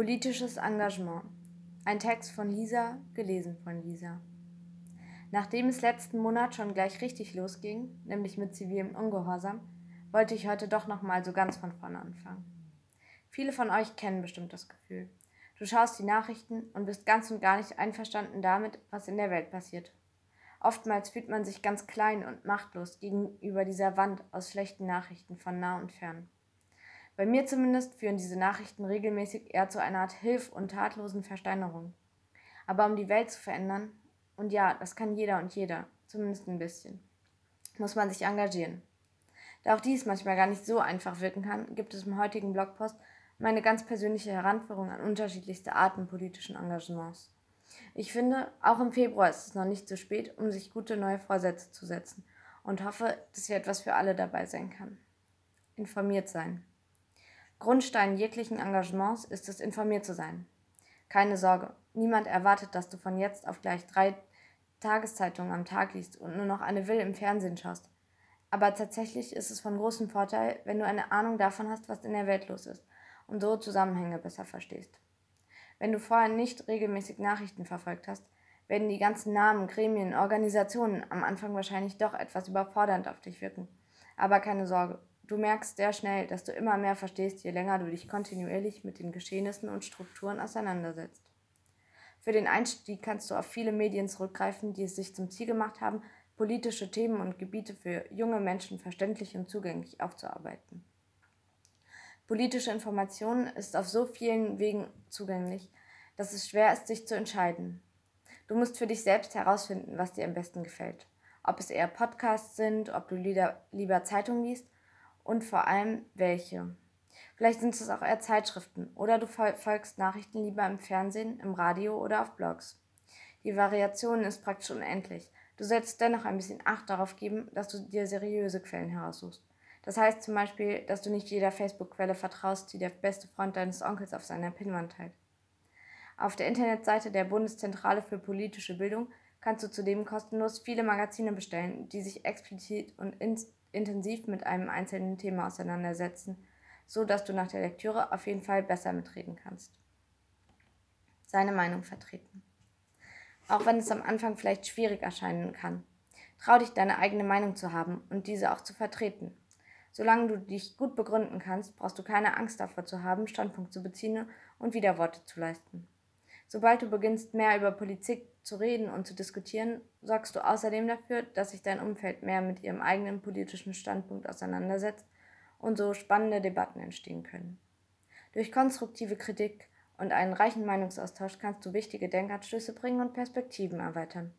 Politisches Engagement. Ein Text von Lisa, gelesen von Lisa. Nachdem es letzten Monat schon gleich richtig losging, nämlich mit zivilem Ungehorsam, wollte ich heute doch nochmal so ganz von vorne anfangen. Viele von euch kennen bestimmt das Gefühl. Du schaust die Nachrichten und bist ganz und gar nicht einverstanden damit, was in der Welt passiert. Oftmals fühlt man sich ganz klein und machtlos gegenüber dieser Wand aus schlechten Nachrichten von nah und fern. Bei mir zumindest führen diese Nachrichten regelmäßig eher zu einer Art Hilf- und tatlosen Versteinerung. Aber um die Welt zu verändern, und ja, das kann jeder und jeder, zumindest ein bisschen, muss man sich engagieren. Da auch dies manchmal gar nicht so einfach wirken kann, gibt es im heutigen Blogpost meine ganz persönliche Heranführung an unterschiedlichste Arten politischen Engagements. Ich finde, auch im Februar ist es noch nicht zu spät, um sich gute neue Vorsätze zu setzen und hoffe, dass hier etwas für alle dabei sein kann. Informiert sein. Grundstein jeglichen Engagements ist es, informiert zu sein. Keine Sorge, niemand erwartet, dass du von jetzt auf gleich drei Tageszeitungen am Tag liest und nur noch eine Will im Fernsehen schaust. Aber tatsächlich ist es von großem Vorteil, wenn du eine Ahnung davon hast, was in der Welt los ist und so Zusammenhänge besser verstehst. Wenn du vorher nicht regelmäßig Nachrichten verfolgt hast, werden die ganzen Namen, Gremien, Organisationen am Anfang wahrscheinlich doch etwas überfordernd auf dich wirken. Aber keine Sorge, du merkst sehr schnell, dass du immer mehr verstehst, je länger du dich kontinuierlich mit den Geschehnissen und Strukturen auseinandersetzt. Für den Einstieg kannst du auf viele Medien zurückgreifen, die es sich zum Ziel gemacht haben, politische Themen und Gebiete für junge Menschen verständlich und zugänglich aufzuarbeiten. Politische Information ist auf so vielen Wegen zugänglich, dass es schwer ist, sich zu entscheiden. Du musst für dich selbst herausfinden, was dir am besten gefällt. Ob es eher Podcasts sind, ob du lieber, lieber Zeitung liest und vor allem welche. Vielleicht sind es auch eher Zeitschriften oder du folgst Nachrichten lieber im Fernsehen, im Radio oder auf Blogs. Die Variation ist praktisch unendlich. Du solltest dennoch ein bisschen Acht darauf geben, dass du dir seriöse Quellen heraussuchst. Das heißt zum Beispiel, dass du nicht jeder Facebook-Quelle vertraust, die der beste Freund deines Onkels auf seiner Pinwand teilt. Auf der Internetseite der Bundeszentrale für politische Bildung kannst du zudem kostenlos viele Magazine bestellen, die sich explizit und intensiv mit einem einzelnen Thema auseinandersetzen, so dass du nach der Lektüre auf jeden Fall besser mitreden kannst. Seine Meinung vertreten auch wenn es am Anfang vielleicht schwierig erscheinen kann. Trau dich, deine eigene Meinung zu haben und diese auch zu vertreten. Solange du dich gut begründen kannst, brauchst du keine Angst davor zu haben, Standpunkt zu beziehen und Widerworte zu leisten. Sobald du beginnst, mehr über Politik zu reden und zu diskutieren, sorgst du außerdem dafür, dass sich dein Umfeld mehr mit ihrem eigenen politischen Standpunkt auseinandersetzt und so spannende Debatten entstehen können. Durch konstruktive Kritik und einen reichen Meinungsaustausch kannst du wichtige Denkanstöße bringen und Perspektiven erweitern.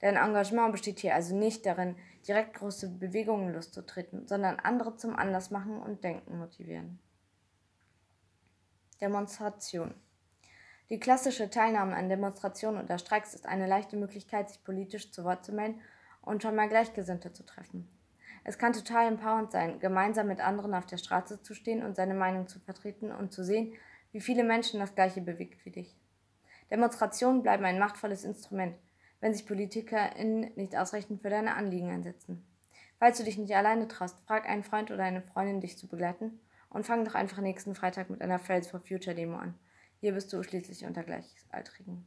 Dein Engagement besteht hier also nicht darin, direkt große Bewegungen loszutreten, sondern andere zum Anlass machen und Denken motivieren. Demonstration. Die klassische Teilnahme an Demonstrationen oder Streiks ist eine leichte Möglichkeit, sich politisch zu Wort zu melden und schon mal Gleichgesinnte zu treffen. Es kann total empowernd sein, gemeinsam mit anderen auf der Straße zu stehen und seine Meinung zu vertreten und zu sehen, wie viele Menschen das Gleiche bewegt wie dich. Demonstrationen bleiben ein machtvolles Instrument, wenn sich PolitikerInnen nicht ausreichend für deine Anliegen einsetzen. Falls du dich nicht alleine traust, frag einen Freund oder eine Freundin, dich zu begleiten und fang doch einfach nächsten Freitag mit einer Fridays for Future Demo an. Hier bist du schließlich unter Gleichaltrigen.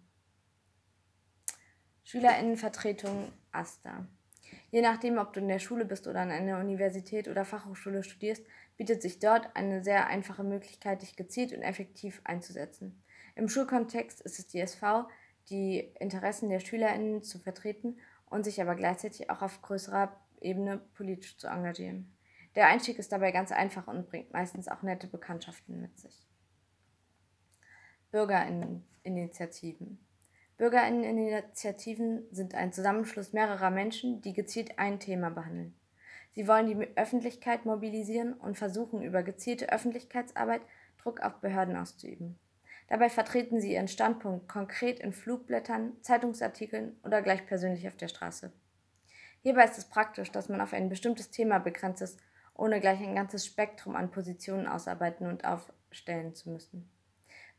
SchülerInnenvertretung AStA. Je nachdem, ob du in der Schule bist oder an einer Universität oder Fachhochschule studierst, bietet sich dort eine sehr einfache Möglichkeit, dich gezielt und effektiv einzusetzen. Im Schulkontext ist es die SV, die Interessen der SchülerInnen zu vertreten und sich aber gleichzeitig auch auf größerer Ebene politisch zu engagieren. Der Einstieg ist dabei ganz einfach und bringt meistens auch nette Bekanntschaften mit sich. Bürgerinitiativen. Bürgerinitiativen sind ein Zusammenschluss mehrerer Menschen, die gezielt ein Thema behandeln. Sie wollen die Öffentlichkeit mobilisieren und versuchen über gezielte Öffentlichkeitsarbeit Druck auf Behörden auszuüben. Dabei vertreten sie ihren Standpunkt konkret in Flugblättern, Zeitungsartikeln oder gleich persönlich auf der Straße. Hierbei ist es praktisch, dass man auf ein bestimmtes Thema begrenzt ist, ohne gleich ein ganzes Spektrum an Positionen ausarbeiten und aufstellen zu müssen.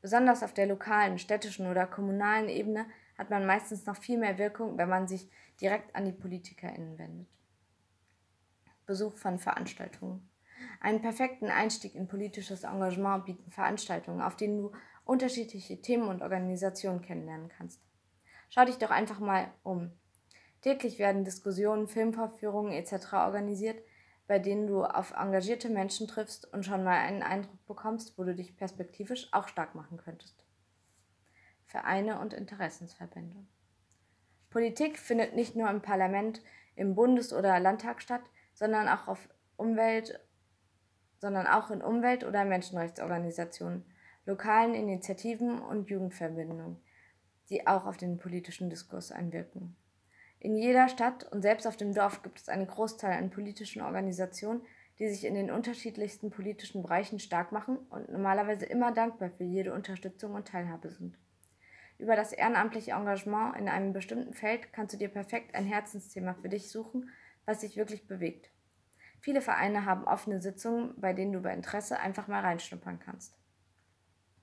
Besonders auf der lokalen, städtischen oder kommunalen Ebene hat man meistens noch viel mehr Wirkung, wenn man sich direkt an die PolitikerInnen wendet. Besuch von Veranstaltungen. Einen perfekten Einstieg in politisches Engagement bieten Veranstaltungen, auf denen du unterschiedliche Themen und Organisationen kennenlernen kannst. Schau dich doch einfach mal um. Täglich werden Diskussionen, Filmvorführungen etc. organisiert, bei denen du auf engagierte Menschen triffst und schon mal einen Eindruck bekommst, wo du dich perspektivisch auch stark machen könntest. Vereine und Interessensverbände. Politik findet nicht nur im Parlament, im Bundes- oder Landtag statt, sondern auch auf Umwelt, sondern auch in Umwelt- oder Menschenrechtsorganisationen, lokalen Initiativen und Jugendverbindungen, die auch auf den politischen Diskurs einwirken. In jeder Stadt und selbst auf dem Dorf gibt es einen Großteil an politischen Organisationen, die sich in den unterschiedlichsten politischen Bereichen stark machen und normalerweise immer dankbar für jede Unterstützung und Teilhabe sind. Über das ehrenamtliche Engagement in einem bestimmten Feld kannst du dir perfekt ein Herzensthema für dich suchen, was dich wirklich bewegt. Viele Vereine haben offene Sitzungen, bei denen du bei Interesse einfach mal reinschnuppern kannst.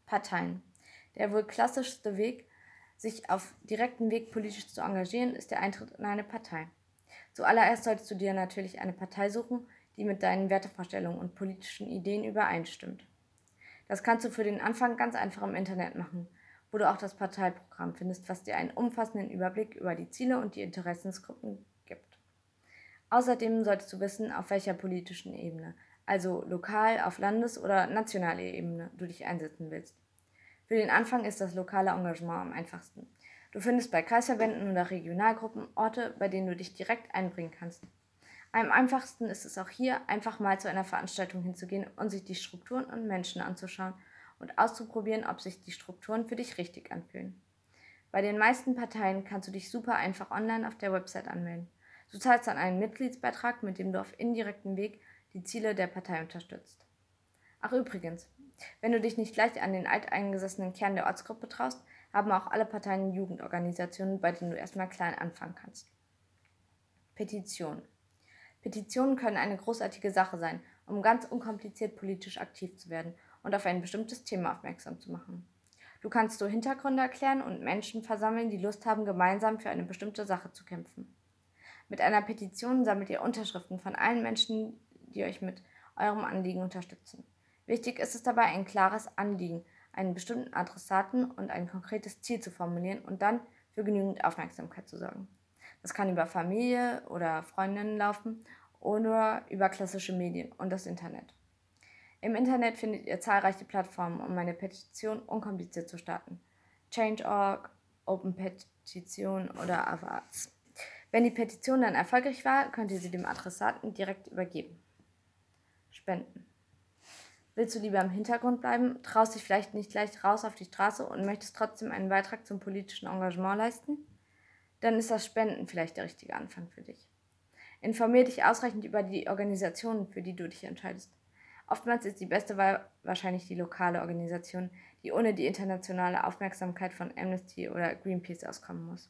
Parteien. Der wohl klassischste Weg, sich auf direktem Weg politisch zu engagieren, ist der Eintritt in eine Partei. Zuallererst solltest du dir natürlich eine Partei suchen, die mit deinen Wertevorstellungen und politischen Ideen übereinstimmt. Das kannst du für den Anfang ganz einfach im Internet machen, wo du auch das Parteiprogramm findest, was dir einen umfassenden Überblick über die Ziele und die Interessensgruppen gibt. Außerdem solltest du wissen, auf welcher politischen Ebene, also lokal, auf Landes- oder nationaler Ebene, du dich einsetzen willst. Für den Anfang ist das lokale Engagement am einfachsten. Du findest bei Kreisverbänden oder Regionalgruppen Orte, bei denen du dich direkt einbringen kannst. Am einfachsten ist es auch hier, einfach mal zu einer Veranstaltung hinzugehen und sich die Strukturen und Menschen anzuschauen und auszuprobieren, ob sich die Strukturen für dich richtig anfühlen. Bei den meisten Parteien kannst du dich super einfach online auf der Website anmelden. Du zahlst dann einen Mitgliedsbeitrag, mit dem du auf indirekten Weg die Ziele der Partei unterstützt. Ach übrigens, wenn du dich nicht gleich an den alteingesessenen Kern der Ortsgruppe traust, haben auch alle Parteien Jugendorganisationen, bei denen du erstmal klein anfangen kannst. Petitionen. Petitionen können eine großartige Sache sein, um ganz unkompliziert politisch aktiv zu werden und auf ein bestimmtes Thema aufmerksam zu machen. Du kannst so Hintergründe erklären und Menschen versammeln, die Lust haben, gemeinsam für eine bestimmte Sache zu kämpfen. Mit einer Petition sammelt ihr Unterschriften von allen Menschen, die euch mit eurem Anliegen unterstützen. Wichtig ist es dabei, ein klares Anliegen, einen bestimmten Adressaten und ein konkretes Ziel zu formulieren und dann für genügend Aufmerksamkeit zu sorgen. Das kann über Familie oder Freundinnen laufen oder über klassische Medien und das Internet. Im Internet findet ihr zahlreiche Plattformen, um eine Petition unkompliziert zu starten. Change.org, Open Petition oder Awards. Wenn die Petition dann erfolgreich war, könnt ihr sie dem Adressaten direkt übergeben. Spenden. Willst du lieber im Hintergrund bleiben, traust dich vielleicht nicht gleich raus auf die Straße und möchtest trotzdem einen Beitrag zum politischen Engagement leisten? Dann ist das Spenden vielleicht der richtige Anfang für dich. Informier dich ausreichend über die Organisationen, für die du dich entscheidest. Oftmals ist die beste Wahl wahrscheinlich die lokale Organisation, die ohne die internationale Aufmerksamkeit von Amnesty oder Greenpeace auskommen muss.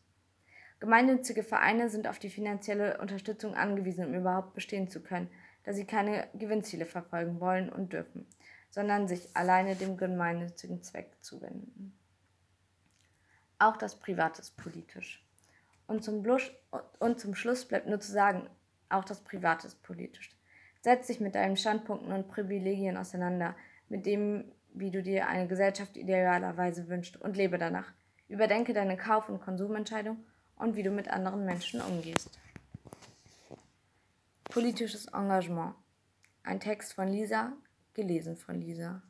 Gemeinnützige Vereine sind auf die finanzielle Unterstützung angewiesen, um überhaupt bestehen zu können, da sie keine Gewinnziele verfolgen wollen und dürfen sondern sich alleine dem gemeinnützigen Zweck zuwenden. Auch das Private ist politisch. Und zum, Blusch, und zum Schluss bleibt nur zu sagen, auch das Private ist politisch. Setz dich mit deinen Standpunkten und Privilegien auseinander, mit dem, wie du dir eine Gesellschaft idealerweise wünschst und lebe danach. Überdenke deine Kauf- und Konsumentscheidung und wie du mit anderen Menschen umgehst. Politisches Engagement. Ein Text von Lisa, gelesen von Lisa.